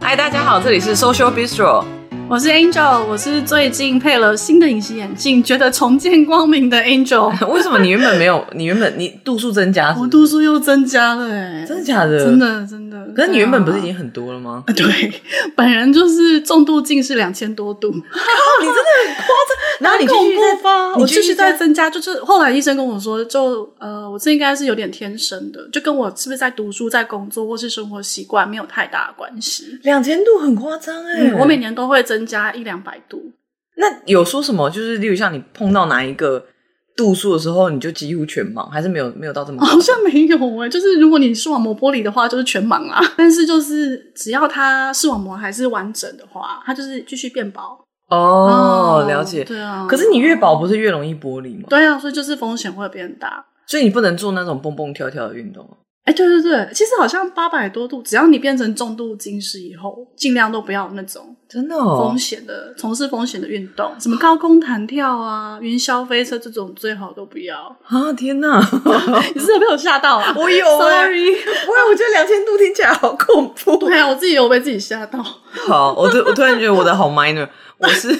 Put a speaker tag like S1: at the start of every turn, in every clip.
S1: 嗨，大家好，这里是 Social Bistro。
S2: 我是 Angel，我是最近配了新的隐形眼镜，觉得重见光明的 Angel。
S1: 为什么你原本没有？你原本你度数增加是是？
S2: 我度数又增加了哎、欸，
S1: 真的假的？
S2: 真的真的。
S1: 可是你原本不是已经很多了吗？
S2: 对，本人就是重度近视两千多度。
S1: 靠，你真的很夸张。然后你继续
S2: 发，我继续在增加。就是后来医生跟我说，就呃，我这应该是有点天生的，就跟我是不是在读书、在工作或是生活习惯没有太大的关系。
S1: 两千度很夸张哎，
S2: 我每年都会增。增加一两百度，
S1: 那有说什么？就是例如像你碰到哪一个度数的时候，你就几乎全盲，还是没有没有到这么？
S2: 好像没有哎、欸，就是如果你视网膜剥离的话，就是全盲啦。但是就是只要它视网膜还是完整的话，它就是继续变薄。
S1: 哦，了解。
S2: 对啊。
S1: 可是你越薄不是越容易剥离吗？
S2: 对啊，所以就是风险会变大。
S1: 所以你不能做那种蹦蹦跳跳的运动。
S2: 哎，对对对，其实好像八百多度，只要你变成重度近视以后，尽量都不要那种
S1: 真的哦
S2: 风险的、从事风险的运动，什么高空弹跳啊、云霄飞车这种，最好都不要
S1: 啊！天哪，
S2: 你是被我吓到啊？
S1: 我有，sorry，不会，我觉得两千度听起来好恐怖。
S2: 对啊，我自己有被自己吓到。
S1: 好，我突我突然觉得我的好 minor，我是。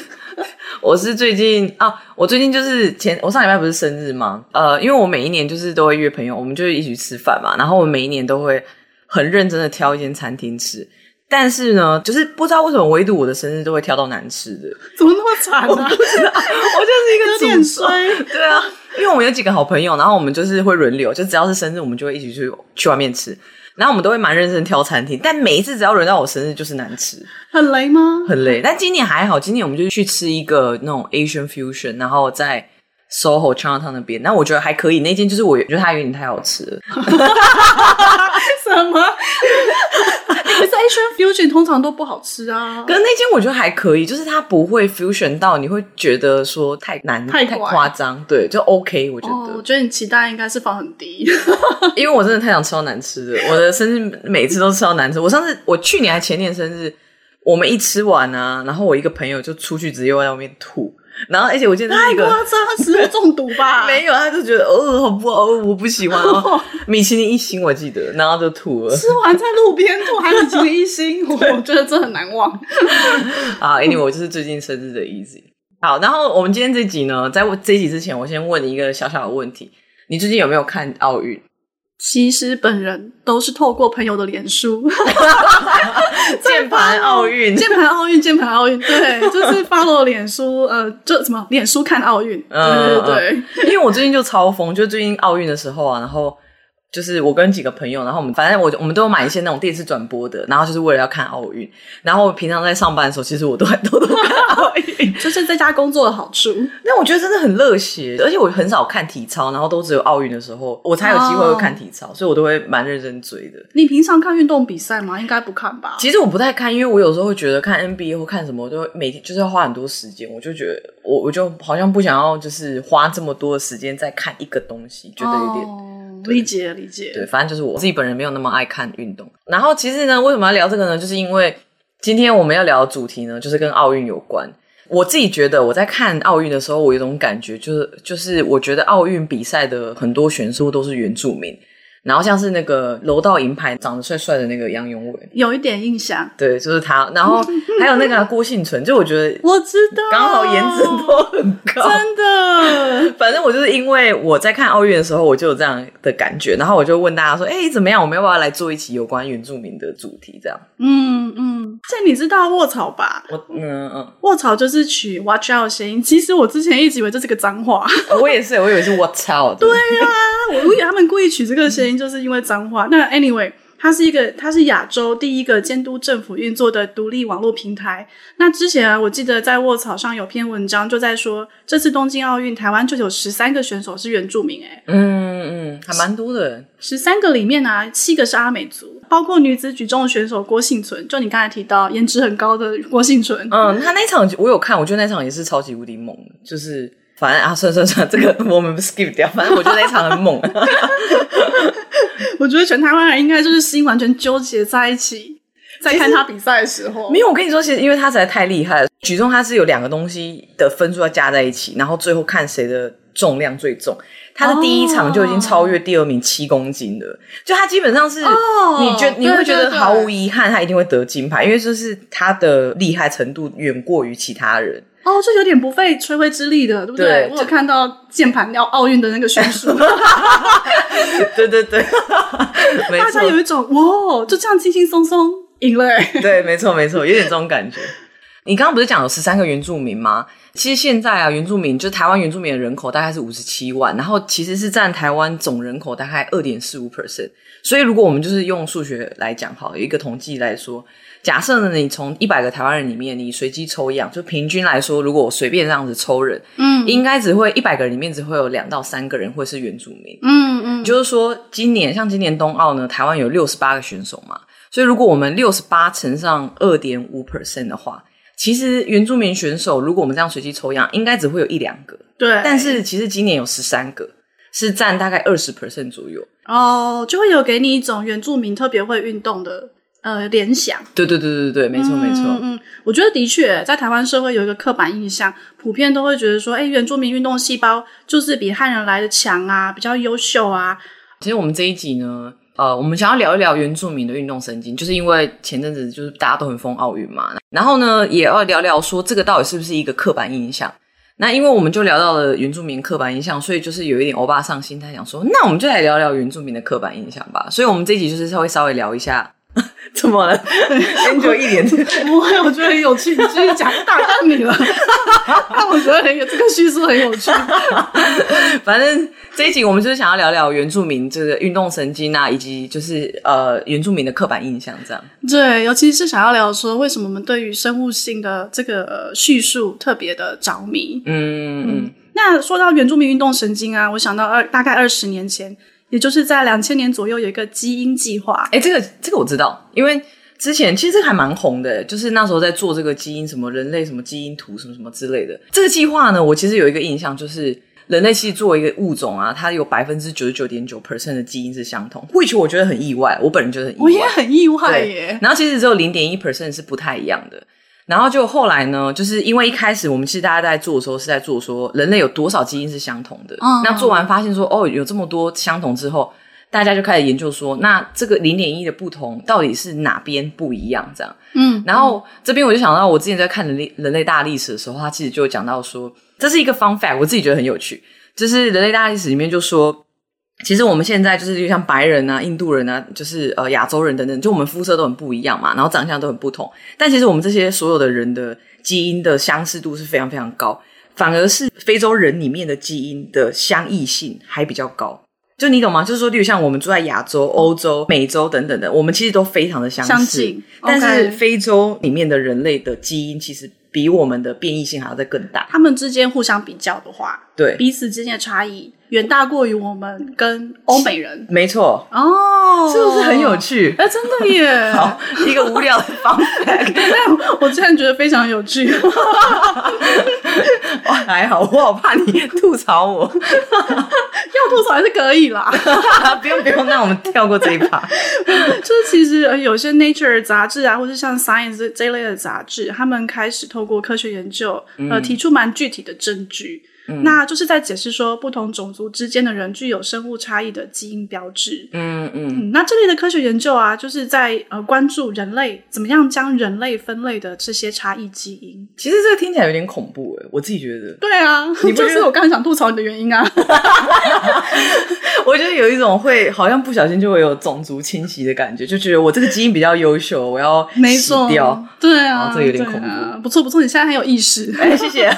S1: 我是最近啊，我最近就是前我上礼拜不是生日吗？呃，因为我每一年就是都会约朋友，我们就会一起吃饭嘛。然后我每一年都会很认真的挑一间餐厅吃，但是呢，就是不知道为什么唯独我的生日都会挑到难吃的，
S2: 怎么那么惨啊？我不知道，
S1: 我就是一个
S2: 有点衰。
S1: 对啊，因为我们有几个好朋友，然后我们就是会轮流，就只要是生日，我们就会一起去去外面吃。然后我们都会蛮认真挑餐厅，但每一次只要轮到我生日，就是难吃。
S2: 很雷吗？
S1: 很累。但今年还好，今年我们就去吃一个那种 Asian fusion，然后在 Soho Chinatown 那边。那我觉得还可以，那间就是我觉得它有点太好吃了。
S2: 什么？可是 Asian fusion 通常都不好吃啊。
S1: 可是那间我觉得还可以，就是它不会 fusion 到你会觉得说太难、太夸张。对，就 OK。我觉得，oh,
S2: 我觉得你期待应该是放很低，
S1: 因为我真的太想吃到难吃的。我的生日每次都吃到难吃。我上次我去年还前年生日，我们一吃完啊，然后我一个朋友就出去直接在外面吐。然后，而且我记得是一个
S2: 太夸张，食物中毒吧？
S1: 没有，他就觉得哦，好不好？我不喜欢哦。米其林一星，我记得，然后就吐了。
S2: 吃完在路边吐，还米其林一星，我 觉得这很难忘。
S1: 啊，Anyway，我就是最近生日的 Easy。好，然后我们今天这集呢，在这一集之前，我先问你一个小小的问题：你最近有没有看奥运？
S2: 其实本人都是透过朋友的脸书，
S1: 键盘奥运，
S2: 键盘奥运，键盘奥运，对，就是 follow 脸书，呃，就什么脸书看奥运，嗯、对对对，
S1: 因为我最近就超疯，就最近奥运的时候啊，然后。就是我跟几个朋友，然后我们反正我我们都有买一些那种电视转播的，然后就是为了要看奥运。然后平常在上班的时候，其实我都还都都看奥运，
S2: 就是在家工作的好处。
S1: 那我觉得真的很热血，而且我很少看体操，然后都只有奥运的时候我才有机会会看体操，哦、所以我都会蛮认真追的。
S2: 你平常看运动比赛吗？应该不看吧？
S1: 其实我不太看，因为我有时候会觉得看 NBA 或看什么，我就每天就是要花很多时间，我就觉得我我就好像不想要就是花这么多的时间在看一个东西，觉得有点。哦
S2: 理解理解，
S1: 对，反正就是我自己本人没有那么爱看运动。然后其实呢，为什么要聊这个呢？就是因为今天我们要聊的主题呢，就是跟奥运有关。我自己觉得我在看奥运的时候，我有一种感觉，就是就是我觉得奥运比赛的很多选手都是原住民。然后像是那个楼道银牌长得帅帅的那个杨永伟，
S2: 有一点印象。
S1: 对，就是他。然后还有那个郭婞淳，就我觉得
S2: 我知道，
S1: 刚好颜值都很高，
S2: 真的。
S1: 反正我就是因为我在看奥运的时候，我就有这样的感觉。然后我就问大家说：“哎，怎么样？我们要不要来做一期有关原住民的主题？”这样。
S2: 嗯嗯。这你知道卧槽吧？
S1: 我嗯嗯。
S2: 卧槽就是取 watch out 谐音。其实我之前一直以为这是个脏话。
S1: 我也是，我以为是我操。
S2: 对啊，我以为他们故意取这个谐音。就是因为脏话。那 anyway，它是一个，它是亚洲第一个监督政府运作的独立网络平台。那之前啊，我记得在卧槽上有篇文章就在说，这次东京奥运，台湾就有十三个选手是原住民。哎，
S1: 嗯嗯，还蛮多的。
S2: 十三个里面啊，七个是阿美族，包括女子举重选手郭幸存，就你刚才提到颜值很高的郭幸存。
S1: 嗯，他那场我有看，我觉得那场也是超级无敌猛的，就是。反正啊，算算算，这个我们 skip 掉。反正我觉得那一场很猛。
S2: 我觉得全台湾人应该就是心完全纠结在一起。在看他比赛的时候。
S1: 没有，我跟你说，其实因为他实在太厉害了，举重他是有两个东西的分数要加在一起，然后最后看谁的重量最重。他的第一场就已经超越第二名七公斤了，oh. 就他基本上是，你觉、oh, 你会觉得毫无遗憾，他一定会得金牌，因为就是他的厉害程度远过于其他人。
S2: 哦，这有点不费吹灰之力的，对不对？对，我有看到键盘要奥运的那个选手，
S1: 对对对，
S2: 大家有一种哇，就这样轻轻松松赢了，哎，
S1: 对，没错没错，有点这种感觉。你刚刚不是讲有十三个原住民吗？其实现在啊，原住民就台湾原住民的人口大概是五十七万，然后其实是占台湾总人口大概二点四五 percent。所以如果我们就是用数学来讲，好，有一个统计来说，假设呢，你从一百个台湾人里面，你随机抽样，就平均来说，如果我随便这样子抽人，嗯，应该只会一百个人里面只会有两到三个人会是原住民，嗯嗯，就是说今年像今年冬奥呢，台湾有六十八个选手嘛，所以如果我们六十八乘上二点五 percent 的话。其实原住民选手，如果我们这样随机抽样，应该只会有一两个。
S2: 对，
S1: 但是其实今年有十三个，是占大概二十 percent 左右。
S2: 哦，就会有给你一种原住民特别会运动的呃联想。
S1: 对对对对对，没错没错。
S2: 嗯嗯，我觉得的确在台湾社会有一个刻板印象，普遍都会觉得说，哎，原住民运动细胞就是比汉人来的强啊，比较优秀啊。
S1: 其实我们这一集呢。呃，我们想要聊一聊原住民的运动神经，就是因为前阵子就是大家都很疯奥运嘛，然后呢，也要聊聊说这个到底是不是一个刻板印象。那因为我们就聊到了原住民刻板印象，所以就是有一点欧巴桑心态，想说，那我们就来聊聊原住民的刻板印象吧。所以我们这一集就是稍微稍微聊一下。怎么了？Angel 一脸
S2: 不会，我觉得很有趣。你继续讲，打断你了。但我觉得很有这个叙述很有趣。
S1: 反正这一集我们就是想要聊聊原住民这个运动神经啊，以及就是呃原住民的刻板印象这样。
S2: 对，尤其是想要聊说为什么我们对于生物性的这个叙述特别的着迷。嗯嗯。那说到原住民运动神经啊，我想到二大概二十年前。也就是在两千年左右有一个基因计划，
S1: 哎，这个这个我知道，因为之前其实这个还蛮红的，就是那时候在做这个基因什么人类什么基因图什么什么之类的。这个计划呢，我其实有一个印象，就是人类其实作为一个物种啊，它有百分之九十九点九 percent 的基因是相同，which 我觉得很意外，我本人觉得很意外，
S2: 我也很意外耶。
S1: 然后其实只有零点一 percent 是不太一样的。然后就后来呢，就是因为一开始我们其实大家在做的时候是在做说人类有多少基因是相同的。嗯，那做完发现说哦，有这么多相同之后，大家就开始研究说，那这个零点一的不同到底是哪边不一样？这样。嗯，然后这边我就想到，我之前在看人类人类大历史的时候，他其实就讲到说，这是一个 fun fact，我自己觉得很有趣，就是人类大历史里面就说。其实我们现在就是就像白人啊、印度人啊，就是呃亚洲人等等，就我们肤色都很不一样嘛，然后长相都很不同。但其实我们这些所有的人的基因的相似度是非常非常高，反而是非洲人里面的基因的相异性还比较高。就你懂吗？就是说，例如像我们住在亚洲、欧洲、美洲等等的，我们其实都非常的相似。相近。但是非洲里面的人类的基因其实比我们的变异性还要再更大。
S2: 他们之间互相比较的话，
S1: 对
S2: 彼此之间的差异。远大过于我们跟欧美人，
S1: 没错
S2: 哦，
S1: 是不是很有趣？
S2: 哎、欸，真的耶！
S1: 好，一个无聊的方法，
S2: 但我竟然觉得非常有趣。
S1: 哇，还好，我好怕你吐槽我，
S2: 要吐槽还是可以啦。
S1: 不用不用，那我们跳过这一趴。
S2: 就是其实有些 Nature 杂志啊，或者像 Science 这一类的杂志，他们开始透过科学研究，嗯、呃，提出蛮具体的证据。嗯、那就是在解释说，不同种族之间的人具有生物差异的基因标志。嗯嗯，嗯，那这类的科学研究啊，就是在呃关注人类怎么样将人类分类的这些差异基因。
S1: 其实这个听起来有点恐怖诶，我自己觉得。
S2: 对啊，你不就是我刚才想吐槽你的原因啊。
S1: 我觉得有一种会好像不小心就会有种族侵袭的感觉，就觉得我这个基因比较优秀，我要洗掉。
S2: 对啊，
S1: 这有点恐怖。
S2: 啊、不错不错，你现在很有意识。
S1: 哎，谢谢。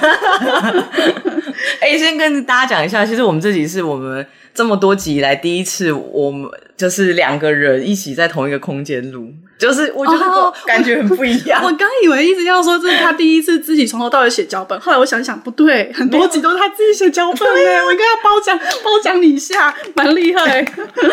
S1: 哎，先跟大家讲一下，其实我们这集是我们这么多集以来第一次，我们就是两个人一起在同一个空间录，就是我觉得感觉很不一样。
S2: 哦、我刚以为一直要说这是他第一次自己从头到尾写脚本，后来我想想不对，很多集都是他自己写脚本哎，啊、我应该要褒奖褒奖你一下，蛮厉害。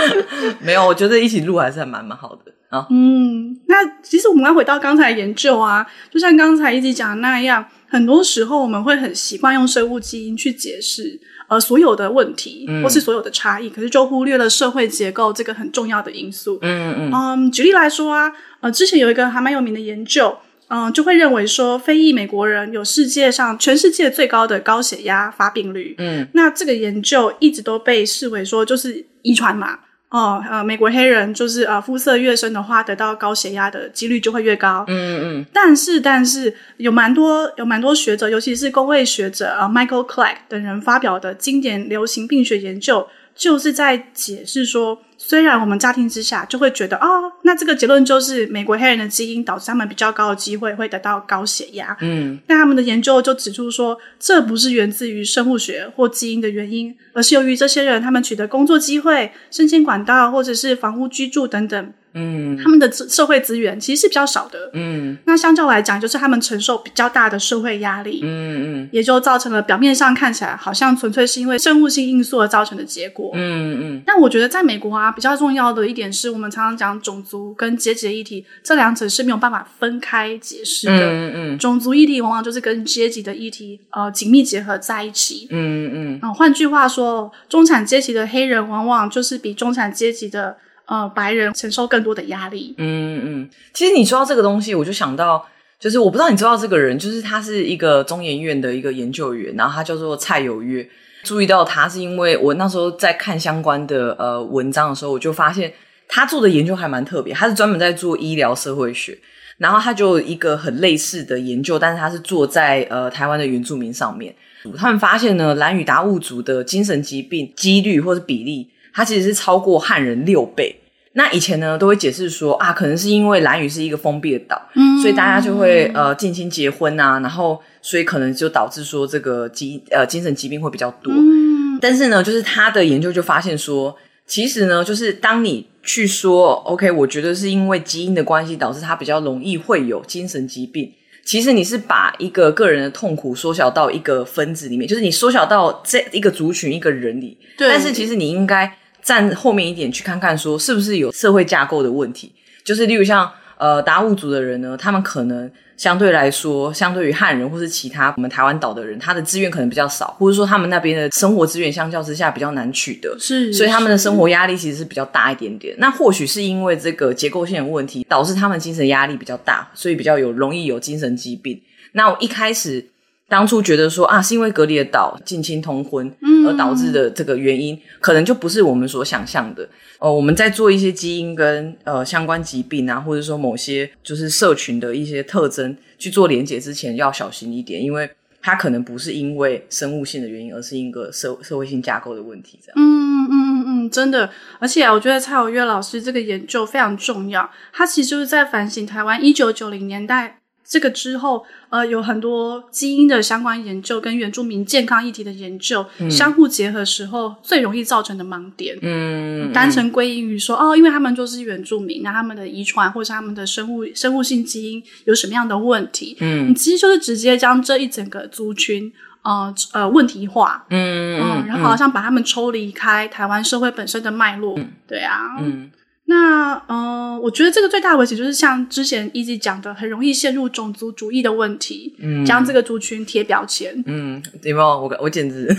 S1: 没有，我觉得一起录还是还蛮蛮好的啊。
S2: 嗯，那其实我们要回到刚才研究啊，就像刚才一直讲的那样。很多时候我们会很习惯用生物基因去解释呃所有的问题，嗯、或是所有的差异，可是就忽略了社会结构这个很重要的因素。
S1: 嗯嗯
S2: 嗯，举例来说啊，呃，之前有一个还蛮有名的研究，嗯、呃，就会认为说非裔美国人有世界上全世界最高的高血压发病率。
S1: 嗯，
S2: 那这个研究一直都被视为说就是遗传嘛。哦，呃，美国黑人就是呃，肤色越深的话，得到高血压的几率就会越高。
S1: 嗯嗯。
S2: 但是，但是有蛮多有蛮多学者，尤其是工位学者啊，呃，Michael Clark 等人发表的经典流行病学研究，就是在解释说。虽然我们乍听之下就会觉得哦，那这个结论就是美国黑人的基因导致他们比较高的机会会得到高血压。
S1: 嗯，
S2: 但他们的研究就指出说，这不是源自于生物学或基因的原因，而是由于这些人他们取得工作机会、升迁管道或者是房屋居住等等。
S1: 嗯，
S2: 他们的社会资源其实是比较少的。
S1: 嗯，
S2: 那相较来讲，就是他们承受比较大的社会压力。
S1: 嗯嗯，
S2: 也就造成了表面上看起来好像纯粹是因为生物性因素而造成的结果。
S1: 嗯嗯。
S2: 但我觉得在美国啊，比较重要的一点是我们常常讲种族跟阶级的议题，这两者是没有办法分开解释的。
S1: 嗯嗯。
S2: 种族议题往往就是跟阶级的议题呃紧密结合在一起。
S1: 嗯嗯。
S2: 啊，换句话说，中产阶级的黑人往往就是比中产阶级的。呃，白人承受更多的压力。
S1: 嗯嗯，其实你说到这个东西，我就想到，就是我不知道你知道这个人，就是他是一个中研院的一个研究员，然后他叫做蔡有约。注意到他是因为我那时候在看相关的呃文章的时候，我就发现他做的研究还蛮特别，他是专门在做医疗社会学，然后他就一个很类似的研究，但是他是做在呃台湾的原住民上面。他们发现呢，兰屿达悟族的精神疾病几率或是比例。它其实是超过汉人六倍。那以前呢，都会解释说啊，可能是因为兰屿是一个封闭的岛，嗯，所以大家就会呃近亲结婚啊，然后所以可能就导致说这个疾呃精神疾病会比较多。
S2: 嗯，
S1: 但是呢，就是他的研究就发现说，其实呢，就是当你去说 OK，我觉得是因为基因的关系导致他比较容易会有精神疾病。其实你是把一个个人的痛苦缩小到一个分子里面，就是你缩小到这一个族群一个人里。
S2: 对，
S1: 但是其实你应该。站后面一点去看看，说是不是有社会架构的问题？就是例如像呃达悟族的人呢，他们可能相对来说，相对于汉人或是其他我们台湾岛的人，他的资源可能比较少，或者说他们那边的生活资源相较之下比较难取得，
S2: 是，
S1: 所以他们的生活压力其实是比较大一点点。那或许是因为这个结构性的问题，导致他们精神压力比较大，所以比较有容易有精神疾病。那我一开始。当初觉得说啊，是因为隔离的岛近亲通婚而导致的这个原因，嗯、可能就不是我们所想象的。呃，我们在做一些基因跟呃相关疾病啊，或者说某些就是社群的一些特征去做连结之前，要小心一点，因为它可能不是因为生物性的原因，而是一个社社会性架构的问题。这样，
S2: 嗯嗯嗯嗯，真的。而且啊，我觉得蔡有月老师这个研究非常重要，他其实就是在反省台湾一九九零年代。这个之后，呃，有很多基因的相关研究跟原住民健康议题的研究、嗯、相互结合时候，最容易造成的盲点。
S1: 嗯，
S2: 单纯归因于说，哦，因为他们就是原住民，那他们的遗传或是他们的生物生物性基因有什么样的问题？
S1: 嗯，
S2: 你其实就是直接将这一整个族群，呃呃，问题化。
S1: 嗯嗯，
S2: 然后好像把他们抽离开台湾社会本身的脉络。
S1: 嗯、
S2: 对啊。
S1: 嗯。
S2: 那呃，我觉得这个最大的危险就是像之前一直讲的，很容易陷入种族主义的问题，嗯，将这个族群贴标签，
S1: 嗯，有没有？我我简直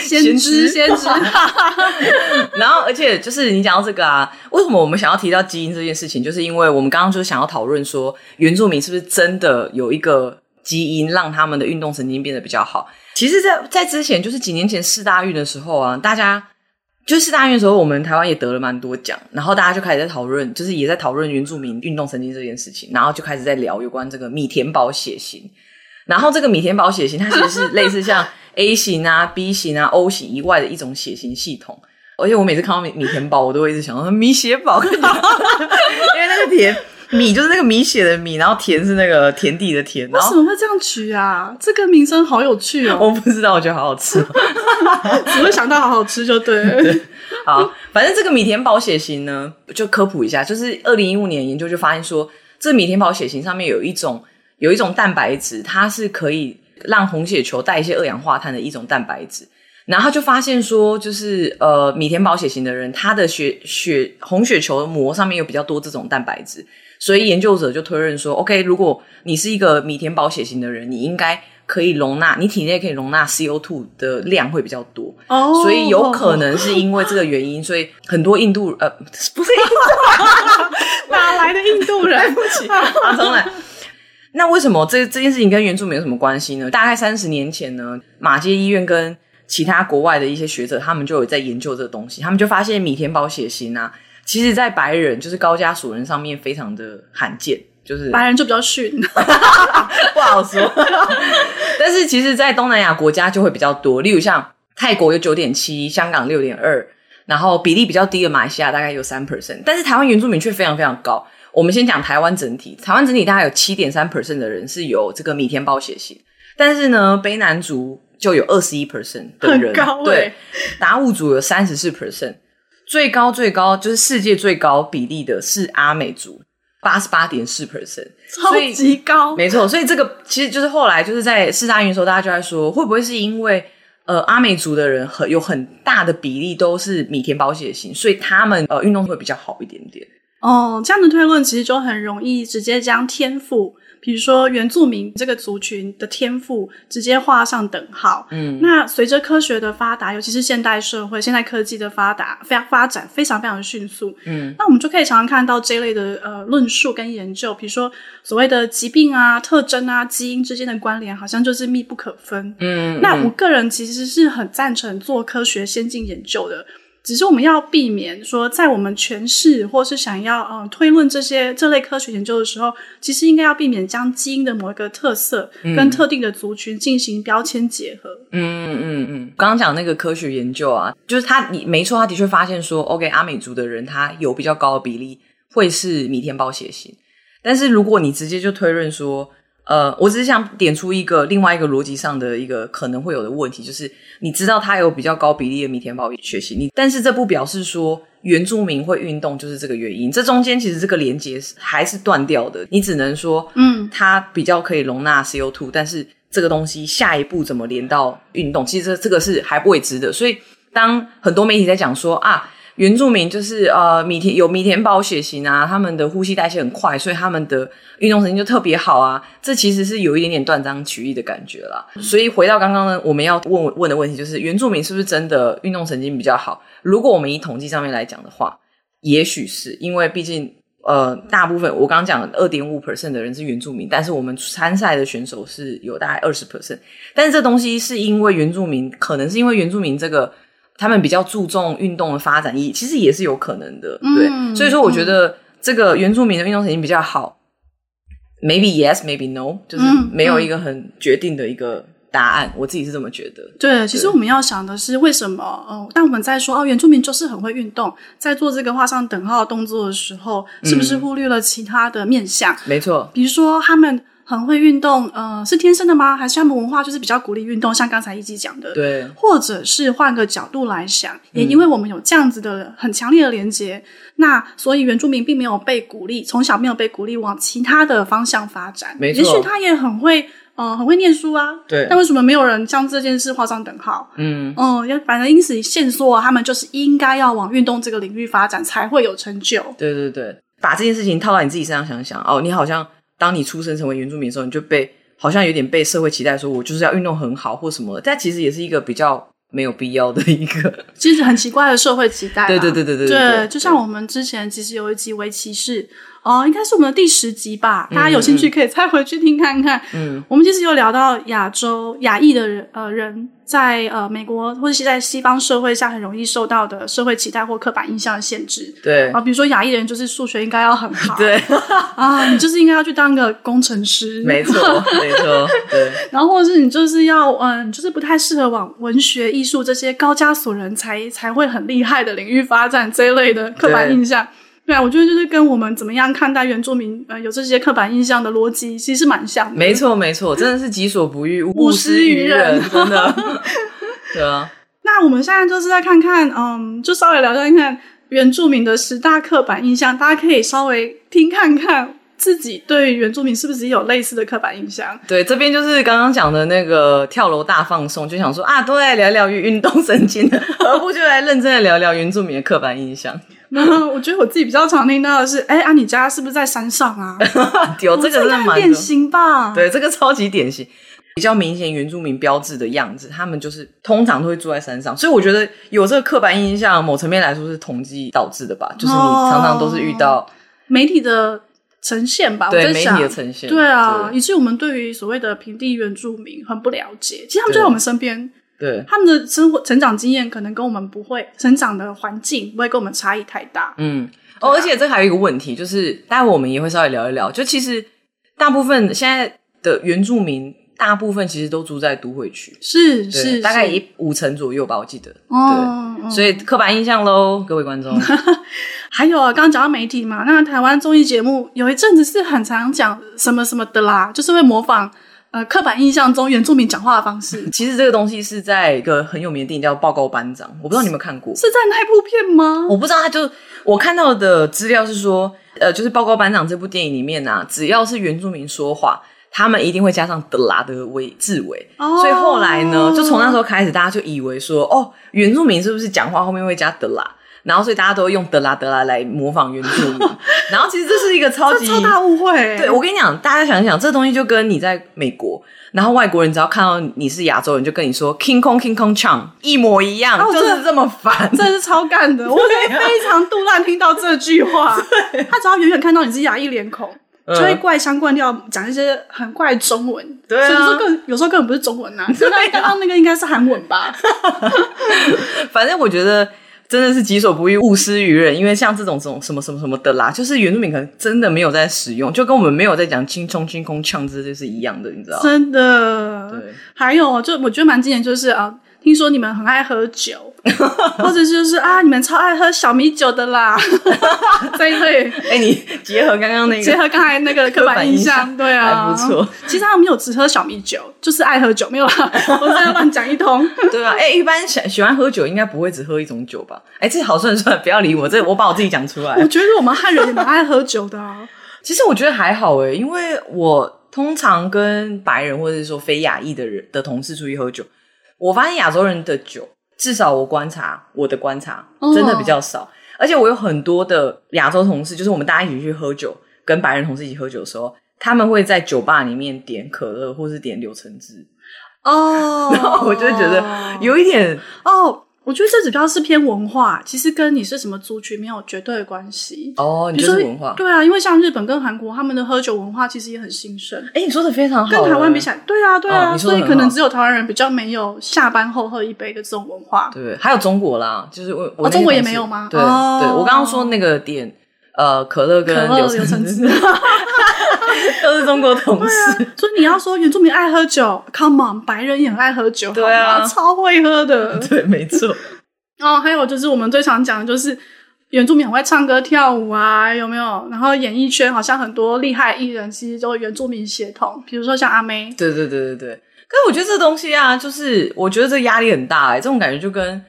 S2: 先 知先知。
S1: 然后，而且就是你讲到这个啊，为什么我们想要提到基因这件事情？就是因为我们刚刚就是想要讨论说，原住民是不是真的有一个基因让他们的运动神经变得比较好？其实在，在在之前，就是几年前四大运的时候啊，大家。就是大运的时候，我们台湾也得了蛮多奖，然后大家就开始在讨论，就是也在讨论原住民运动神经这件事情，然后就开始在聊有关这个米田堡血型。然后这个米田堡血型，它其实是类似像 A 型啊、B 型啊、O 型以外的一种血型系统。而且我每次看到米米田堡，我都会一直想到米血堡，因为那个田。米就是那个米血的米，然后田是那个田地的田。
S2: 为什么会这样取啊？这个名称好有趣哦！
S1: 我不知道，我觉得好好吃，
S2: 只会想到好好吃就对了。
S1: 对，好，反正这个米田保血型呢，就科普一下，就是二零一五年研究就发现说，这米田保血型上面有一种有一种蛋白质，它是可以让红血球带一些二氧化碳的一种蛋白质。然后他就发现说，就是呃米田保血型的人，他的血血红血球膜上面有比较多这种蛋白质。所以研究者就推论说，OK，如果你是一个米田堡血型的人，你应该可以容纳你体内可以容纳 CO2 的量会比较多，
S2: 哦、oh，
S1: 所以有可能是因为这个原因，所以很多印度呃 不是印度
S2: 哪来的印度人？
S1: 对不起，马上来。那为什么这这件事情跟原住民有什么关系呢？大概三十年前呢，马街医院跟其他国外的一些学者，他们就有在研究这个东西，他们就发现米田保血型啊，其实在白人就是高加索人上面非常的罕见。就是
S2: 白人就比较逊，
S1: 不好说。但是其实，在东南亚国家就会比较多，例如像泰国有九点七，香港六点二，然后比例比较低的马来西亚大概有三 percent，但是台湾原住民却非常非常高。我们先讲台湾整体，台湾整体大概有七点三 percent 的人是有这个米田包血型，但是呢，卑南族就有二十一 percent 的人，
S2: 很高欸、
S1: 对，达悟族有三十四 percent，最高最高就是世界最高比例的是阿美族。八十八点四 percent，
S2: 超级高，
S1: 没错。所以这个其实就是后来就是在四大运的时候，大家就在说，会不会是因为呃阿美族的人很有很大的比例都是米田保血型，所以他们呃运动会比较好一点点。
S2: 哦，这样的推论其实就很容易直接将天赋。比如说原住民这个族群的天赋直接画上等号。嗯，那随着科学的发达，尤其是现代社会、现代科技的发达，非常发展非常非常的迅速。嗯，那我们就可以常常看到这类的呃论述跟研究，比如说所谓的疾病啊、特征啊、基因之间的关联，好像就是密不可分。嗯，那我个人其实是很赞成做科学先进研究的。只是我们要避免说，在我们诠释或是想要嗯推论这些这类科学研究的时候，其实应该要避免将基因的某一个特色跟特定的族群进行标签结合。嗯
S1: 嗯嗯，刚刚讲那个科学研究啊，就是他你没错，他的确发现说，OK，阿美族的人他有比较高的比例会是米田包血型，但是如果你直接就推论说。呃，我只是想点出一个另外一个逻辑上的一个可能会有的问题，就是你知道它有比较高比例的米田保学习，你但是这不表示说原住民会运动就是这个原因，这中间其实这个连接还是断掉的。你只能说，嗯，它比较可以容纳 CO2，但是这个东西下一步怎么连到运动，其实这这个是还不未知的。所以当很多媒体在讲说啊。原住民就是呃米田有米田保血型啊，他们的呼吸代谢很快，所以他们的运动神经就特别好啊。这其实是有一点点断章取义的感觉啦。所以回到刚刚呢，我们要问问的问题就是，原住民是不是真的运动神经比较好？如果我们以统计上面来讲的话，也许是因为毕竟呃大部分我刚刚讲二点五 percent 的人是原住民，但是我们参赛的选手是有大概二十 percent，但是这东西是因为原住民，可能是因为原住民这个。他们比较注重运动的发展，也其实也是有可能的，对。嗯、所以说，我觉得这个原住民的运动神经比较好。嗯、Maybe yes, maybe no，就是没有一个很决定的一个答案。嗯、我自己是这么觉得。
S2: 对，其实我们要想的是为什么？哦，当我们在说哦，原住民就是很会运动，在做这个画上等号的动作的时候，是不是忽略了其他的面向？
S1: 没错，
S2: 比如说他们。很会运动，呃，是天生的吗？还是他们文化就是比较鼓励运动？像刚才一吉讲的，
S1: 对，
S2: 或者是换个角度来想，也因为我们有这样子的很强烈的连接，嗯、那所以原住民并没有被鼓励，从小没有被鼓励往其他的方向发展。
S1: 没错，
S2: 也许他也很会，呃，很会念书啊，
S1: 对。
S2: 但为什么没有人将这件事画上等号？嗯嗯，要、呃、反正因此线索啊，他们就是应该要往运动这个领域发展，才会有成就。
S1: 对对对，把这件事情套到你自己身上想想，哦，你好像。当你出生成为原住民的时候，你就被好像有点被社会期待，说我就是要运动很好或什么的，但其实也是一个比较没有必要的一个，
S2: 其实很奇怪的社会期待。
S1: 对对对对对对，
S2: 对，就像我们之前其实有一集围棋士。哦，应该是我们的第十集吧，大家有兴趣可以再回去听看看。嗯，我们其实有聊到亚洲亚裔的人，呃，人在呃美国或者是在西方社会下很容易受到的社会期待或刻板印象的限制。
S1: 对
S2: 啊，比如说亚裔人就是数学应该要很好，
S1: 对
S2: 啊，你就是应该要去当个工程师，
S1: 没错没错，对。
S2: 然后或者是你就是要嗯，就是不太适合往文学艺术这些高加索人才才会很厉害的领域发展这一类的刻板印象。对啊，我觉得就是跟我们怎么样看待原住民，呃，有这些刻板印象的逻辑，其实是蛮像的。
S1: 没错，没错，真的是己所不欲，勿施于人，真的。对啊。
S2: 那我们现在就是再看看，嗯，就稍微聊聊看看原住民的十大刻板印象，大家可以稍微听看看自己对原住民是不是有类似的刻板印象。对，
S1: 这边就是刚刚讲的那个跳楼大放送，就想说啊，都来聊聊运动神经的，何不就来认真的聊聊原住民的刻板印象？
S2: 然后我觉得我自己比较常听到的是，哎，啊，你家是不是在山上啊？
S1: 有这个是蛮
S2: 典型吧？
S1: 对，这个超级典型。比较明显原住民标志的样子，他们就是通常都会住在山上，所以我觉得有这个刻板印象，某层面来说是统计导致的吧，就是你常常都是遇到、哦、
S2: 媒体的呈现吧，
S1: 对媒体的呈现，
S2: 对啊，以致我们对于所谓的平地原住民很不了解，其实他们就在我们身边。
S1: 对，
S2: 他们的生活成长经验可能跟我们不会成长的环境不会跟我们差异太大。
S1: 嗯，啊、哦，而且这还有一个问题，就是待会我们也会稍微聊一聊，就其实大部分现在的原住民，大部分其实都住在都会区，
S2: 是是，
S1: 大概一五成左右吧，我记得。
S2: 哦，
S1: 对，所以刻板印象喽，各位观众。
S2: 还有啊，刚刚讲到媒体嘛，那台湾综艺节目有一阵子是很常讲什么什么的啦，就是会模仿。呃，刻板印象中原住民讲话的方式，
S1: 其实这个东西是在一个很有名的电影叫《报告班长》，我不知道你有没有看过，
S2: 是在那部片吗？
S1: 我不知道，他就我看到的资料是说，呃，就是《报告班长》这部电影里面啊，只要是原住民说话，他们一定会加上德拉的尾字尾，哦，所以后来呢，就从那时候开始，大家就以为说，哦，原住民是不是讲话后面会加的啦？然后，所以大家都用德拉德拉来模仿原住民。然后，其实这是一个超级
S2: 超大误会。
S1: 对，我跟你讲，大家想一想，这东西就跟你在美国，然后外国人只要看到你是亚洲人，就跟你说 “King Kong King Kong Chang”，一模一样，哦、就是这么烦，
S2: 这是超干的。我非常杜烂听到这句话。他只要远远看到你是亚裔脸孔，就会怪腔怪调讲一些很怪中文。
S1: 对啊，
S2: 有时候根有时候根本不是中文呐、啊。刚刚刚那个应该是韩文吧？
S1: 反正我觉得。真的是己所不欲，勿施于人。因为像这种这种什么什么什么的啦，就是原住民可能真的没有在使用，就跟我们没有在讲清葱清空呛这就是一样的，你知道？
S2: 真的。
S1: 对。
S2: 还有，就我觉得蛮经典，就是啊。听说你们很爱喝酒，或者就是啊，你们超爱喝小米酒的啦。对对，
S1: 哎，你结合刚刚那个，
S2: 结合刚才那个刻板印象，对啊，
S1: 还不错。
S2: 其实他们没有只喝小米酒，就是爱喝酒，没有啦。我在乱讲一通。
S1: 对啊，哎，一般喜喜欢喝酒，应该不会只喝一种酒吧？哎，这好算算，不要理我，这我把我自己讲出来。
S2: 我觉得我们汉人也蛮爱喝酒的啊。
S1: 其实我觉得还好哎，因为我通常跟白人或者是说非亚裔的人的同事出去喝酒。我发现亚洲人的酒，至少我观察我的观察，真的比较少。Oh. 而且我有很多的亚洲同事，就是我们大家一起去喝酒，跟白人同事一起喝酒的时候，他们会在酒吧里面点可乐，或是点柳橙汁。哦，oh. 然后我就觉得有一点哦。Oh. 我觉得这指标是偏文化，其实跟你是什么族群没有绝对的关系。哦，你就是文化。
S2: 对啊，因为像日本跟韩国，他们的喝酒文化其实也很兴盛。
S1: 哎，你说的非常好，
S2: 跟台湾比起来，对啊，对啊，所以可能只有台湾人比较没有下班后喝一杯的这种文化。
S1: 对，还有中国啦，就是我，我
S2: 中国也没有吗？
S1: 对，对我刚刚说那个点，呃，可乐跟柳橙汁。都是中国同事，啊，
S2: 所以你要说原住民爱喝酒，Come on，白人也很爱喝酒，对啊，超会喝的，
S1: 对，没错。
S2: 哦，还有就是我们最常讲的就是原住民很会唱歌跳舞啊，有没有？然后演艺圈好像很多厉害艺人其实都原住民血统，比如说像阿妹。
S1: 对对对对对。可是我觉得这东西啊，就是我觉得这压力很大哎，这种感觉就跟。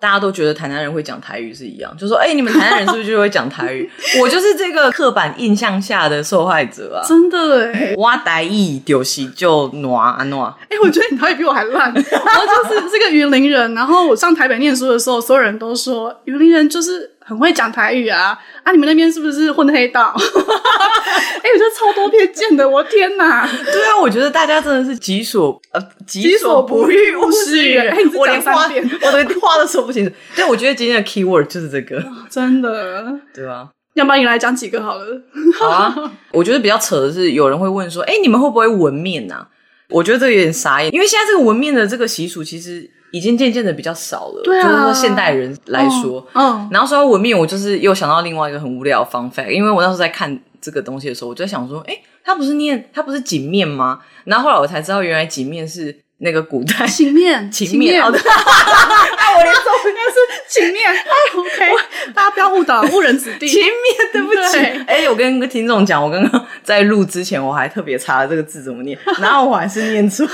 S1: 大家都觉得台南人会讲台语是一样，就说：“哎、欸，你们台南人是不是就会讲台语？” 我就是这个刻板印象下的受害者啊！
S2: 真的哎，
S1: 哇台语丢西就暖啊暖。
S2: 哎、欸，我觉得你台语比我还烂。然后就是这个云林人，然后我上台北念书的时候，所有人都说云林人就是。很会讲台语啊！啊，你们那边是不是混黑道？哎、欸，我觉得超多偏见的，我天哪！对
S1: 啊，我觉得大家真的是己所呃己所不欲，勿施于人。我连话 我连话都说不清楚。对，我觉得今天的 keyword 就是这个，
S2: 真的，
S1: 对吧？
S2: 要不然你来讲几个好了。
S1: 好啊，我觉得比较扯的是，有人会问说：“哎、欸，你们会不会纹面啊？”我觉得这个有点傻眼，因为现在这个纹面的这个习俗其实。已经渐渐的比较少了，对啊，就是说现代人来说，嗯，嗯，然后说到纹面，我就是又想到另外一个很无聊的 fun fact，因为我那时候在看这个东西的时候，我就在想说，诶，它不是念，它不是锦面吗？然后后来我才知道，原来锦面是那个古代
S2: 情面，
S1: 情面，哦，对，
S2: 我连说应该是情面，OK，大家不要误导误人子弟，
S1: 情面，对不起，哎，我跟听众讲，我刚刚在录之前，我还特别查了这个字怎么念，然后我还是念错，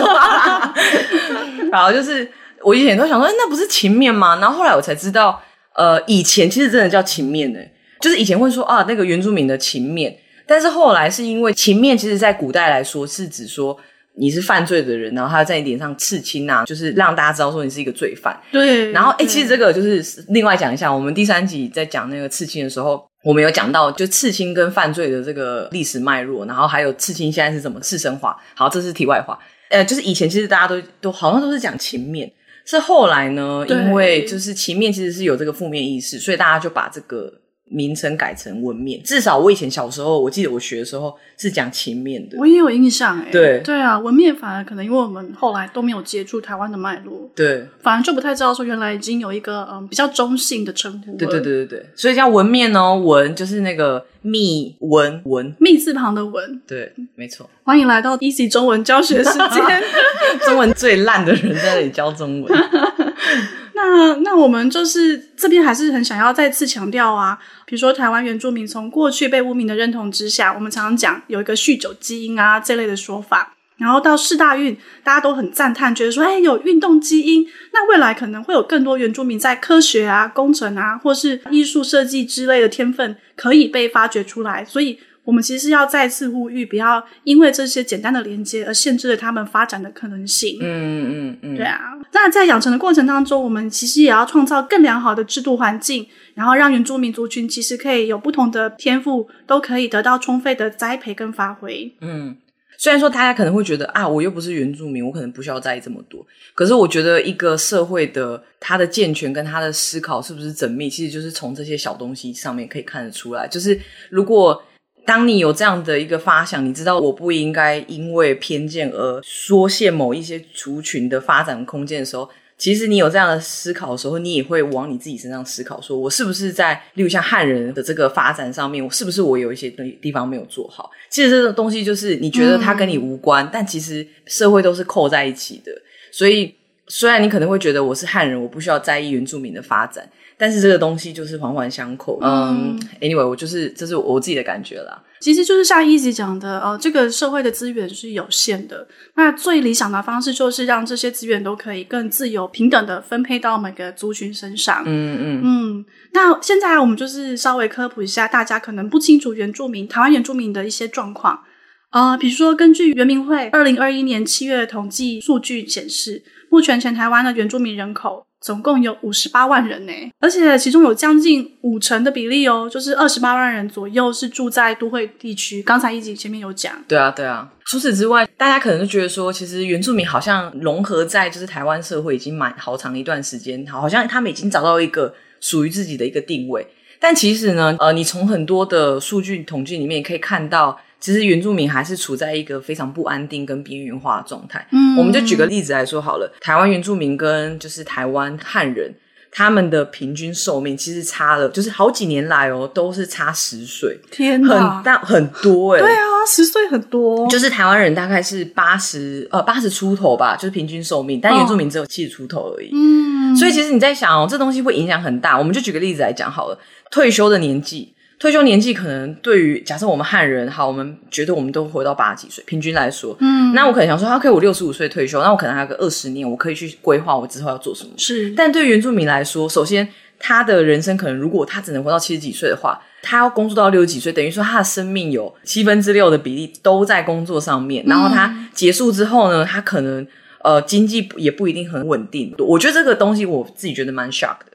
S1: 然后就是。我以前都想说，那不是情面吗？然后后来我才知道，呃，以前其实真的叫情面呢，就是以前会说啊，那个原住民的情面。但是后来是因为情面，其实在古代来说是指说你是犯罪的人，然后他在你脸上刺青啊，就是让大家知道说你是一个罪犯。
S2: 对。
S1: 然后诶，其实这个就是另外讲一下，我们第三集在讲那个刺青的时候，我们有讲到就刺青跟犯罪的这个历史脉络，然后还有刺青现在是怎么刺身化。好，这是题外话。呃，就是以前其实大家都都好像都是讲情面，是后来呢，因为就是前面其实是有这个负面意识，所以大家就把这个。名称改成文面，至少我以前小时候，我记得我学的时候是讲情面的。
S2: 我也有印象哎、欸。
S1: 对
S2: 对啊，文面反而可能因为我们后来都没有接触台湾的脉络，
S1: 对，
S2: 反而就不太知道说原来已经有一个嗯比较中性的称呼。
S1: 对对对对对，所以叫文面哦，文就是那个密文文
S2: 密字旁的文。
S1: 对，没错。
S2: 欢迎来到 Easy 中文教学时间，
S1: 中文最烂的人在这里教中文。
S2: 那那我们就是这边还是很想要再次强调啊，比如说台湾原住民从过去被污名的认同之下，我们常常讲有一个酗酒基因啊这类的说法，然后到世大运大家都很赞叹，觉得说哎有运动基因，那未来可能会有更多原住民在科学啊、工程啊或是艺术设计之类的天分可以被发掘出来，所以。我们其实要再次呼吁，不要因为这些简单的连接而限制了他们发展的可能性。
S1: 嗯嗯嗯，
S2: 对啊。那在养成的过程当中，我们其实也要创造更良好的制度环境，然后让原住民族群其实可以有不同的天赋，都可以得到充分的栽培跟发挥。
S1: 嗯，虽然说大家可能会觉得啊，我又不是原住民，我可能不需要在意这么多。可是我觉得一个社会的它的健全跟它的思考是不是缜密，其实就是从这些小东西上面可以看得出来。就是如果当你有这样的一个发想，你知道我不应该因为偏见而缩限某一些族群的发展空间的时候，其实你有这样的思考的时候，你也会往你自己身上思考，说我是不是在，例如像汉人的这个发展上面，我是不是我有一些地方没有做好？其实这个东西就是你觉得它跟你无关，嗯、但其实社会都是扣在一起的。所以虽然你可能会觉得我是汉人，我不需要在意原住民的发展。但是这个东西就是环环相扣，嗯、um,，anyway，我就是这是我自己的感觉啦。
S2: 其实就是像 Easy 讲的，呃，这个社会的资源是有限的，那最理想的方式就是让这些资源都可以更自由、平等的分配到每个族群身上。嗯嗯嗯。那现在我们就是稍微科普一下，大家可能不清楚原住民、台湾原住民的一些状况啊、呃，比如说根据原民会二零二一年七月统计数据显示，目前全台湾的原住民人口。总共有五十八万人呢，而且其中有将近五成的比例哦，就是二十八万人左右是住在都会地区。刚才一集前面有讲，
S1: 对啊，对啊。除此之外，大家可能就觉得说，其实原住民好像融合在就是台湾社会已经蛮好长一段时间，好像他们已经找到一个属于自己的一个定位。但其实呢，呃，你从很多的数据统计里面也可以看到。其实原住民还是处在一个非常不安定跟边缘化的状态。嗯，我们就举个例子来说好了，台湾原住民跟就是台湾汉人，他们的平均寿命其实差了，就是好几年来哦，都是差十岁。
S2: 天哪，
S1: 很大很多哎、欸。
S2: 对啊，十岁很多。
S1: 就是台湾人大概是八十呃八十出头吧，就是平均寿命，但原住民只有七十出头而已。嗯，所以其实你在想哦，这东西会影响很大。我们就举个例子来讲好了，退休的年纪。退休年纪可能对于假设我们汉人好，我们觉得我们都活到八十几岁，平均来说，嗯，那我可能想说，OK，我六十五岁退休，那我可能还有个二十年，我可以去规划我之后要做什么。
S2: 是，
S1: 但对于原住民来说，首先他的人生可能如果他只能活到七十几岁的话，他要工作到六十几岁，等于说他的生命有七分之六的比例都在工作上面，然后他结束之后呢，他可能呃经济也不一定很稳定。我觉得这个东西我自己觉得蛮 shock 的。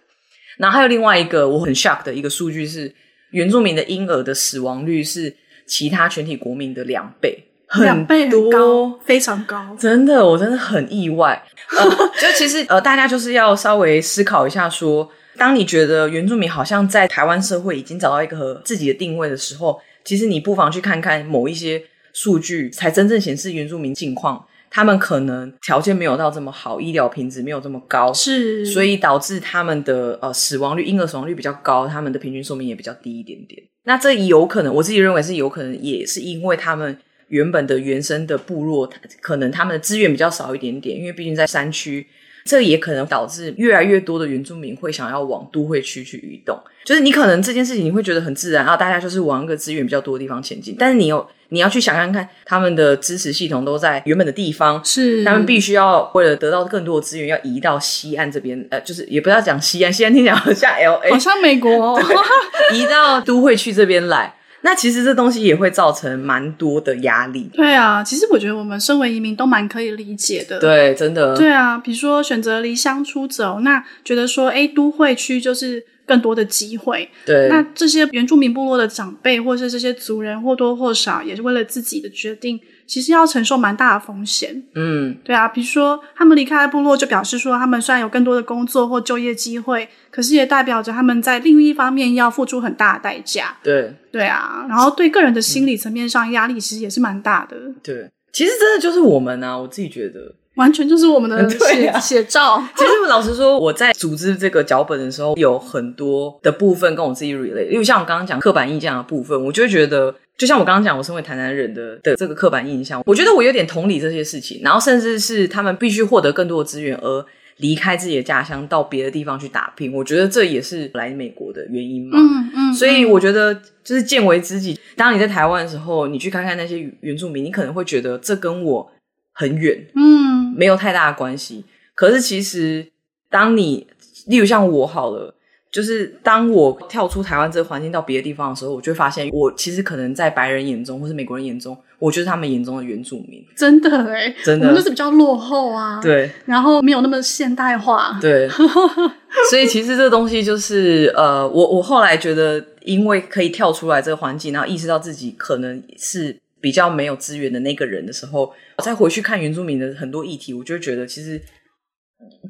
S1: 然后还有另外一个我很 shock 的一个数据是。原住民的婴儿的死亡率是其他全体国民的两倍，
S2: 两倍很高，非常高，
S1: 真的，我真的很意外。呃，就其实呃，大家就是要稍微思考一下说，说当你觉得原住民好像在台湾社会已经找到一个自己的定位的时候，其实你不妨去看看某一些数据，才真正显示原住民境况。他们可能条件没有到这么好，医疗品质没有这么高，
S2: 是，
S1: 所以导致他们的呃死亡率，婴儿死亡率比较高，他们的平均寿命也比较低一点点。那这有可能，我自己认为是有可能，也是因为他们原本的原生的部落，可能他们的资源比较少一点点，因为毕竟在山区，这也可能导致越来越多的原住民会想要往都会区去移动。就是你可能这件事情你会觉得很自然，啊大家就是往一个资源比较多的地方前进，但是你有。你要去想看看，他们的支持系统都在原本的地方，
S2: 是
S1: 他们必须要为了得到更多的资源，要移到西岸这边，呃，就是也不要讲西岸，西岸听起来好像 LA，
S2: 好像美国哦，
S1: 移到都会区这边来。那其实这东西也会造成蛮多的压力。
S2: 对啊，其实我觉得我们身为移民都蛮可以理解的。
S1: 对，真的。
S2: 对啊，比如说选择离乡出走，那觉得说，哎，都会区就是。更多的机会，
S1: 对，
S2: 那这些原住民部落的长辈或是这些族人或多或少也是为了自己的决定其实要承受蛮大的风险。
S1: 嗯，
S2: 对啊，比如说他们离开部落，就表示说他们虽然有更多的工作或就业机会，可是也代表着他们在另一方面要付出很大的代价。
S1: 对，
S2: 对啊，然后对个人的心理层面上压力其实也是蛮大的。
S1: 对，其实真的就是我们啊，我自己觉得。
S2: 完全就是我们的 写、
S1: 啊、
S2: 写照。
S1: 其实老实说，我在组织这个脚本的时候，有很多的部分跟我自己 relate。因为像我刚刚讲刻板印象的部分，我就会觉得，就像我刚刚讲，我身为台南人的的这个刻板印象，我觉得我有点同理这些事情。然后甚至是他们必须获得更多的资源而离开自己的家乡，到别的地方去打拼。我觉得这也是来美国的原因嘛。
S2: 嗯嗯。
S1: 所以我觉得就是见微知己。当你在台湾的时候，你去看看那些原住民，你可能会觉得这跟我很远。嗯。没有太大的关系，可是其实，当你例如像我好了，就是当我跳出台湾这个环境到别的地方的时候，我就会发现，我其实可能在白人眼中或是美国人眼中，我就是他们眼中的原住民。
S2: 真的诶，
S1: 真的，
S2: 我们就是比较落后啊，
S1: 对，
S2: 然后没有那么现代化，
S1: 对，所以其实这个东西就是呃，我我后来觉得，因为可以跳出来这个环境，然后意识到自己可能是。比较没有资源的那个人的时候，我再回去看原住民的很多议题，我就会觉得其实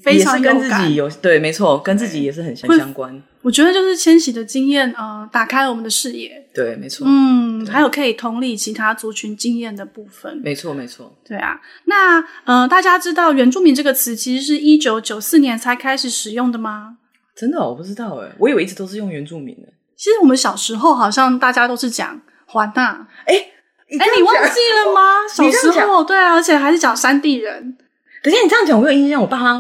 S1: 也是跟自己有对，没错，跟自己也是很相相关。
S2: 我觉得就是千玺的经验，呃，打开了我们的视野。
S1: 对，没错。
S2: 嗯，还有可以同理其他族群经验的部分。
S1: 没错，没错。
S2: 对啊，那呃，大家知道“原住民”这个词其实是一九九四年才开始使用的吗？
S1: 真的，我不知道哎，我以为一直都是用原住民的。
S2: 其实我们小时候好像大家都是讲华纳，哎哎，你忘记了吗？小时候对啊，而且还是讲山地人。
S1: 可是你这样讲，我有印象，我爸妈，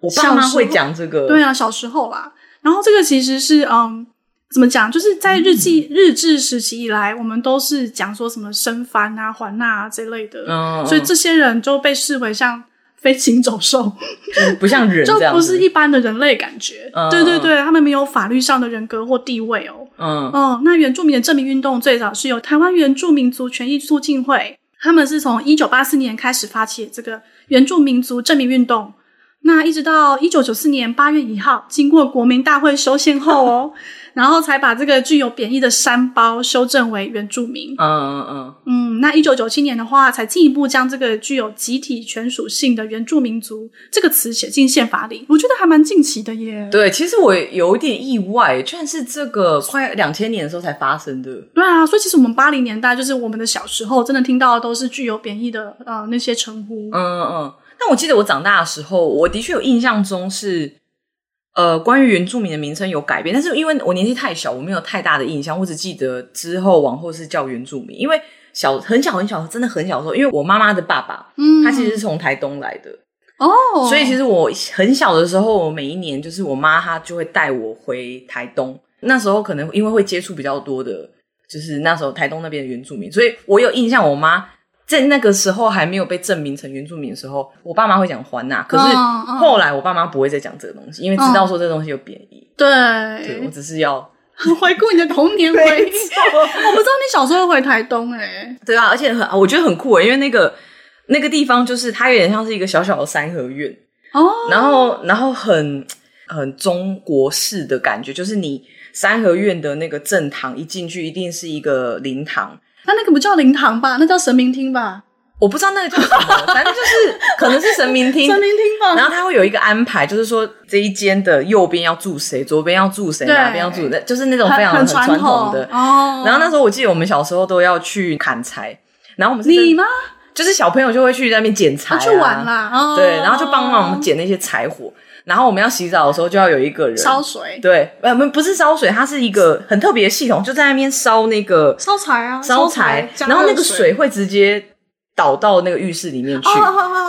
S1: 我爸妈会讲这个。
S2: 对啊，小时候啦。然后这个其实是嗯，怎么讲？就是在日记、嗯、日志时期以来，我们都是讲说什么生番啊、环纳啊这类的。嗯。所以这些人就被视为像飞禽走兽，
S1: 不像人，
S2: 就不是一般的人类感觉。嗯、对对对，他们没有法律上的人格或地位哦。嗯嗯，那原住民的证明运动最早是由台湾原住民族权益促进会，他们是从一九八四年开始发起这个原住民族正名运动，那一直到一九九四年八月一号，经过国民大会修宪后哦。然后才把这个具有贬义的山包修正为原住民。嗯嗯嗯。嗯，那一九九七年的话，才进一步将这个具有集体权属性的原住民族这个词写进宪法里。我觉得还蛮近期的耶。
S1: 对，其实我有一点意外，居然是这个快两千年的时候才发生的。
S2: 对啊，所以其实我们八零年代就是我们的小时候，真的听到的都是具有贬义的呃那些称呼。
S1: 嗯嗯嗯。但我记得我长大的时候，我的确有印象中是。呃，关于原住民的名称有改变，但是因为我年纪太小，我没有太大的印象。我只记得之后往后是叫原住民，因为小很小很小，真的很小的时候，因为我妈妈的爸爸，嗯，他其实是从台东来的哦，所以其实我很小的时候，我每一年就是我妈她就会带我回台东。那时候可能因为会接触比较多的，就是那时候台东那边的原住民，所以我有印象，我妈。在那个时候还没有被证明成原住民的时候，我爸妈会讲环纳，可是后来我爸妈不会再讲这个东西，因为知道说这个东西有贬义。
S2: 对，
S1: 对，我只是要
S2: 回顾你的童年回忆。我不知道你小时候回台东哎、欸、
S1: 对啊，而且很，我觉得很酷欸，因为那个那个地方就是它有点像是一个小小的三合院。哦，然后然后很很中国式的感觉，就是你三合院的那个正堂一进去一定是一个灵堂。
S2: 那那个不叫灵堂吧？那叫神明厅吧？
S1: 我不知道那个叫什么，反正就是 可能是神明厅。
S2: 神明厅吧。
S1: 然后他会有一个安排，就是说这一间的右边要住谁，左边要住谁，哪边要住，就是那种非常很传统的哦。然后那时候我记得我们小时候都要去砍柴，然后我们是
S2: 你吗？
S1: 就是小朋友就会去那边捡柴、啊，
S2: 去玩啦。哦、
S1: 对，然后就帮忙我们捡那些柴火。然后我们要洗澡的时候，就要有一个人
S2: 烧水。
S1: 对，我们不是烧水，它是一个很特别的系统，就在那边烧那个
S2: 烧柴啊，
S1: 烧柴。然后那个水会直接倒到那个浴室里面去，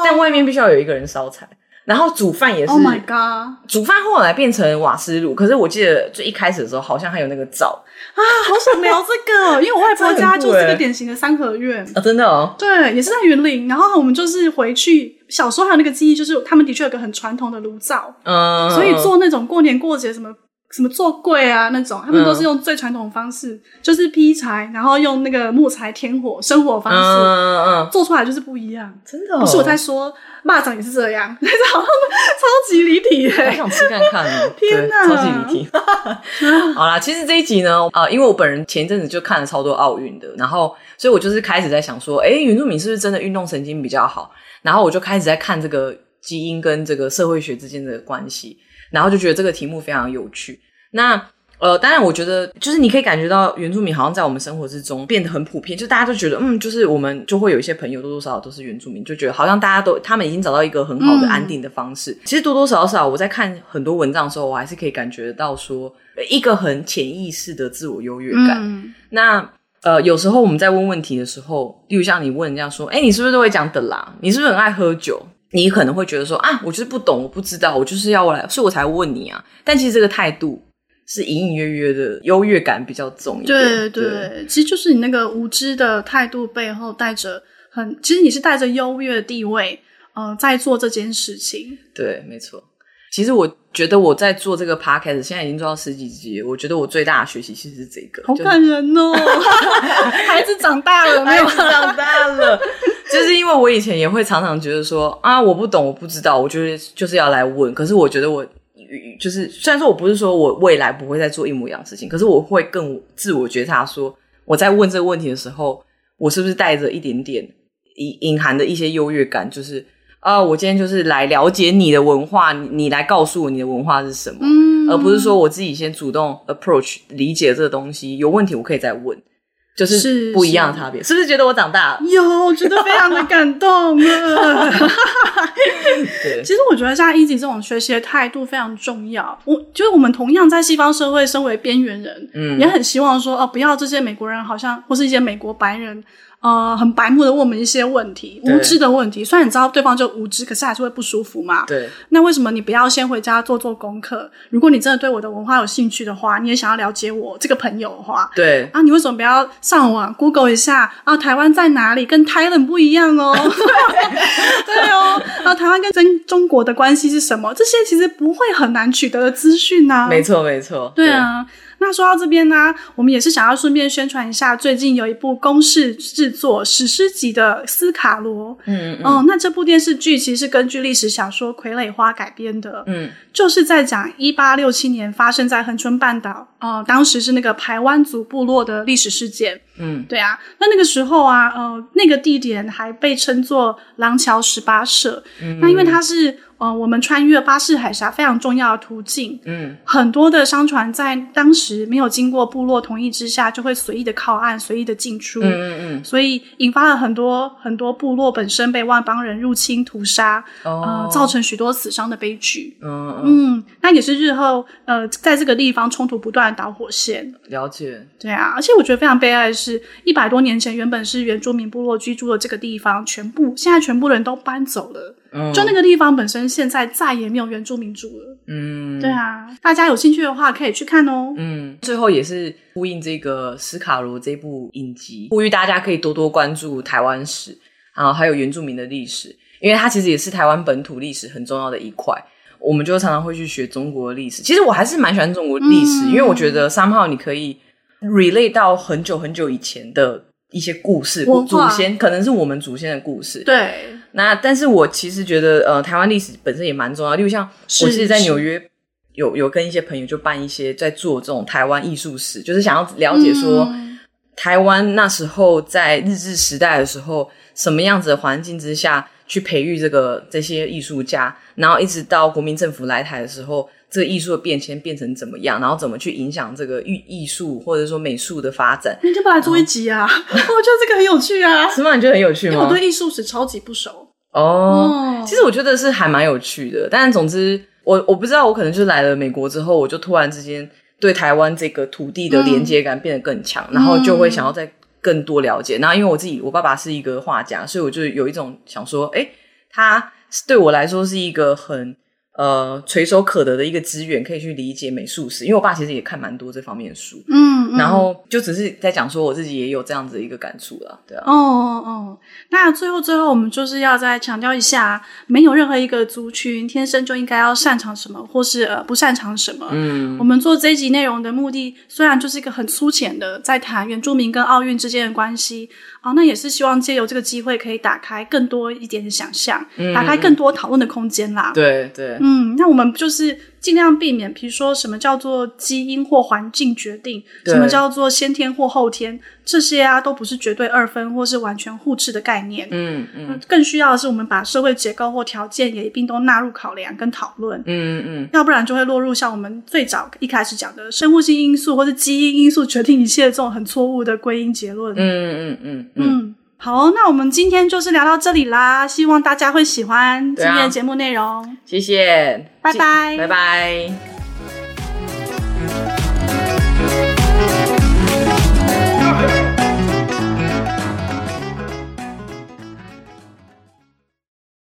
S1: 但外面必须要有一个人烧柴。然后煮饭也是，Oh
S2: my god！
S1: 煮饭后来变成瓦斯炉，可是我记得最一开始的时候好像还有那个灶
S2: 啊，好想聊这个，因为我外婆家就是个典型的三合院
S1: 啊，真的哦，
S2: 对，也是在云林。然后我们就是回去小时候还有那个记忆，就是他们的确有个很传统的炉灶，嗯，所以做那种过年过节什么什么做柜啊那种，他们都是用最传统的方式，嗯、就是劈柴，然后用那个木材添火生火方式，嗯嗯嗯，做出来就是不一样。真的、哦，不是我在说，蚂蚱也是这样，但是好像超级离题耶，
S1: 好想吃看看哦！
S2: 天哪，
S1: 超级离题。好啦，其实这一集呢，啊、呃，因为我本人前一阵子就看了超多奥运的，然后所以我就是开始在想说，哎，原住民是不是真的运动神经比较好？然后我就开始在看这个基因跟这个社会学之间的关系。然后就觉得这个题目非常有趣。那呃，当然，我觉得就是你可以感觉到原住民好像在我们生活之中变得很普遍，就大家都觉得嗯，就是我们就会有一些朋友多多少少都是原住民，就觉得好像大家都他们已经找到一个很好的安定的方式。嗯、其实多多少少我在看很多文章的时候，我还是可以感觉到说一个很潜意识的自我优越感。嗯、那呃，有时候我们在问问题的时候，例如像你问人家说，哎，你是不是都会讲的啦？你是不是很爱喝酒？你可能会觉得说啊，我就是不懂，我不知道，我就是要来，所以我才问你啊。但其实这个态度是隐隐约约的优越感比较重一点。
S2: 对对，对其实就是你那个无知的态度背后带着很，其实你是带着优越的地位，呃，在做这件事情。
S1: 对，没错。其实我觉得我在做这个 podcast，现在已经做到十几集，我觉得我最大的学习其实是这个，
S2: 好感人哦，孩子长大了，没有
S1: 长大了。就是因为我以前也会常常觉得说啊，我不懂，我不知道，我就是就是要来问。可是我觉得我就是虽然说我不是说我未来不会再做一模一样的事情，可是我会更自我觉察说，我在问这个问题的时候，我是不是带着一点点隐隐含的一些优越感？就是啊，我今天就是来了解你的文化，你来告诉我你的文化是什么，而不是说我自己先主动 approach 理解这个东西，有问题我可以再问。就是不一样的差别，是，不是觉得我长大了？
S2: 有，我觉得非常的感动了！对，其实我觉得像 Easy 这种学习的态度非常重要。我就是我们同样在西方社会，身为边缘人，嗯，也很希望说哦，不要这些美国人好像或是一些美国白人。呃，很白目的问我们一些问题，无知的问题。虽然你知道对方就无知，可是还是会不舒服嘛。
S1: 对。
S2: 那为什么你不要先回家做做功课？如果你真的对我的文化有兴趣的话，你也想要了解我这个朋友的话，
S1: 对。
S2: 啊，你为什么不要上网 Google 一下啊？台湾在哪里？跟 Thailand 不一样哦。对。哦。啊，台湾跟真中国的关系是什么？这些其实不会很难取得的资讯啊。
S1: 没错，没错。
S2: 对啊。那说到这边呢、啊，我们也是想要顺便宣传一下，最近有一部公式制作史诗级的《斯卡罗》。嗯嗯，嗯。那这部电视剧其实是根据历史小说《傀儡花》改编的。嗯。就是在讲一八六七年发生在恒春半岛，呃，当时是那个排湾族部落的历史事件。嗯。对啊，那那个时候啊，呃，那个地点还被称作廊桥十八社。嗯。那因为它是。呃，我们穿越巴士海峡非常重要的途径，嗯，很多的商船在当时没有经过部落同意之下，就会随意的靠岸，随意的进出，嗯嗯嗯，所以引发了很多很多部落本身被外邦人入侵屠杀，哦，呃，造成许多死伤的悲剧，嗯嗯，那也是日后呃在这个地方冲突不断的导火线。
S1: 了解，
S2: 对啊，而且我觉得非常悲哀的是，一百多年前原本是原住民部落居住的这个地方，全部现在全部人都搬走了。就那个地方本身，现在再也没有原住民住了。嗯，对啊，大家有兴趣的话可以去看哦。
S1: 嗯，最后也是呼应这个斯卡罗这部影集，呼吁大家可以多多关注台湾史，然后还有原住民的历史，因为它其实也是台湾本土历史很重要的一块。我们就常常会去学中国的历史，其实我还是蛮喜欢中国历史，嗯，因为我觉得 somehow 你可以 relate 到很久很久以前的一些故事，祖先可能是我们祖先的故事。
S2: 对。
S1: 那但是我其实觉得，呃，台湾历史本身也蛮重要。例如像我其实在纽约有有跟一些朋友就办一些在做这种台湾艺术史，就是想要了解说、嗯、台湾那时候在日治时代的时候，什么样子的环境之下去培育这个这些艺术家，然后一直到国民政府来台的时候，这个艺术的变迁变成怎么样，然后怎么去影响这个艺艺术或者说美术的发展。
S2: 你就把它做一集啊！我觉得这个很有趣啊。
S1: 是吗？你觉得很有趣吗？
S2: 因为我对艺术史超级不熟。
S1: 哦、oh，其实我觉得是还蛮有趣的，但总之我我不知道，我可能就是来了美国之后，我就突然之间对台湾这个土地的连接感变得更强，嗯，然后就会想要再更多了解。然后因为我自己，我爸爸是一个画家，所以我就有一种想说，哎，他对我来说是一个很呃垂手可得的一个资源，可以去理解美术史。因为我爸其实也看蛮多这方面的书，
S2: 嗯，嗯，
S1: 然后就只是在讲说我自己也有这样子的一个感触了，对啊。
S2: 哦哦哦，那最后最后我们就是要再强调一下，没有任何一个族群天生就应该要擅长什么，或是呃不擅长什么。嗯，我们做这一集内容的目的，虽然就是一个很粗浅的在谈原住民跟奥运之间的关系。好，那也是希望借由这个机会，可以打开更多一点的想象，嗯、打开更多讨论的空间啦。
S1: 对对，
S2: 嗯，那我们就是尽量避免，比如说什么叫做基因或环境决定，什么叫做先天或后天，这些啊都不是绝对二分或是完全互斥的概念。嗯嗯，更需要的是我们把社会结构或条件也一并都纳入考量跟讨论。嗯嗯嗯，要不然就会落入像我们最早一开始讲的生物性因素或是基因因素决定一切这种很错误的归因结论。嗯嗯嗯。嗯，好，那我们今天就是聊到这里啦，希望大家会喜欢今天的节目内容。
S1: 谢谢，
S2: 拜拜，
S1: 拜拜。